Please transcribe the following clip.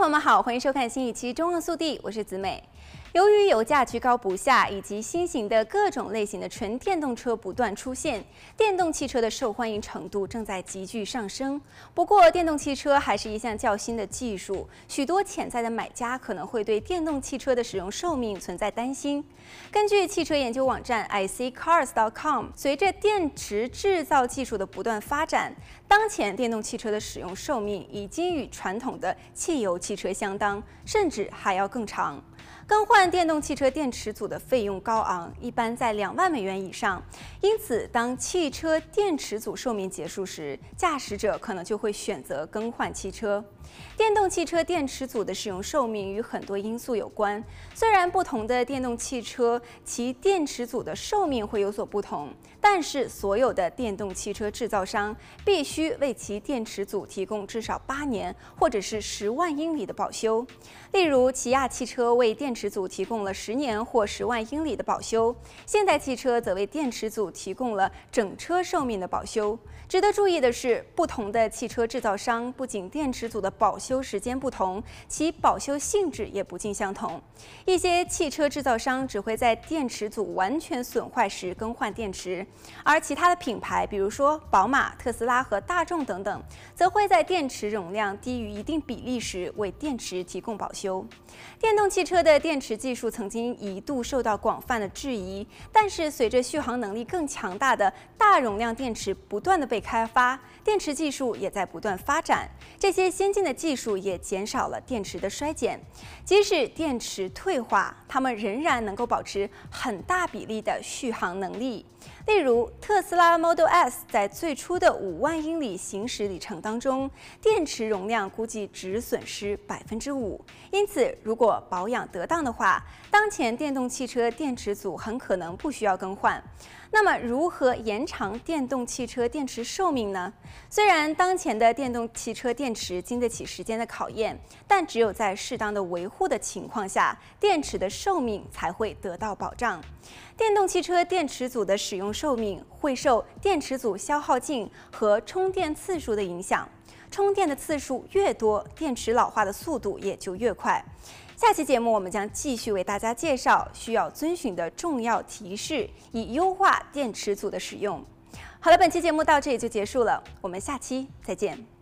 朋友们好，欢迎收看新一期《中澳速递》，我是子美。由于油价居高不下，以及新型的各种类型的纯电动车不断出现，电动汽车的受欢迎程度正在急剧上升。不过，电动汽车还是一项较新的技术，许多潜在的买家可能会对电动汽车的使用寿命存在担心。根据汽车研究网站 iCars.com，随着电池制造技术的不断发展，当前电动汽车的使用寿命已经与传统的汽油汽车相当，甚至还要更长。更换电动汽车电池组的费用高昂，一般在两万美元以上。因此，当汽车电池组寿命结束时，驾驶者可能就会选择更换汽车。电动汽车电池组的使用寿命与很多因素有关。虽然不同的电动汽车其电池组的寿命会有所不同，但是所有的电动汽车制造商必须为其电池组提供至少八年或者是十万英里的保修。例如，起亚汽车为电池组提供了十年或十万英里的保修，现代汽车则为电池组提供了整车寿命的保修。值得注意的是，不同的汽车制造商不仅电池组的保修时间不同，其保修性质也不尽相同。一些汽车制造商只会在电池组完全损坏时更换电池，而其他的品牌，比如说宝马、特斯拉和大众等等，则会在电池容量低于一定比例时为电池提供保修。电动汽车的电电池技术曾经一度受到广泛的质疑，但是随着续航能力更强大的大容量电池不断的被开发，电池技术也在不断发展。这些先进的技术也减少了电池的衰减，即使电池退化，它们仍然能够保持很大比例的续航能力。例如，特斯拉 Model S 在最初的五万英里行驶里程当中，电池容量估计只损失百分之五。因此，如果保养得当的话，当前电动汽车电池组很可能不需要更换。那么，如何延长电动汽车电池寿命呢？虽然当前的电动汽车电池经得起时间的考验，但只有在适当的维护的情况下，电池的寿命才会得到保障。电动汽车电池组的使用寿命会受电池组消耗尽和充电次数的影响，充电的次数越多，电池老化的速度也就越快。下期节目我们将继续为大家介绍需要遵循的重要提示，以优化电池组的使用。好了，本期节目到这里就结束了，我们下期再见。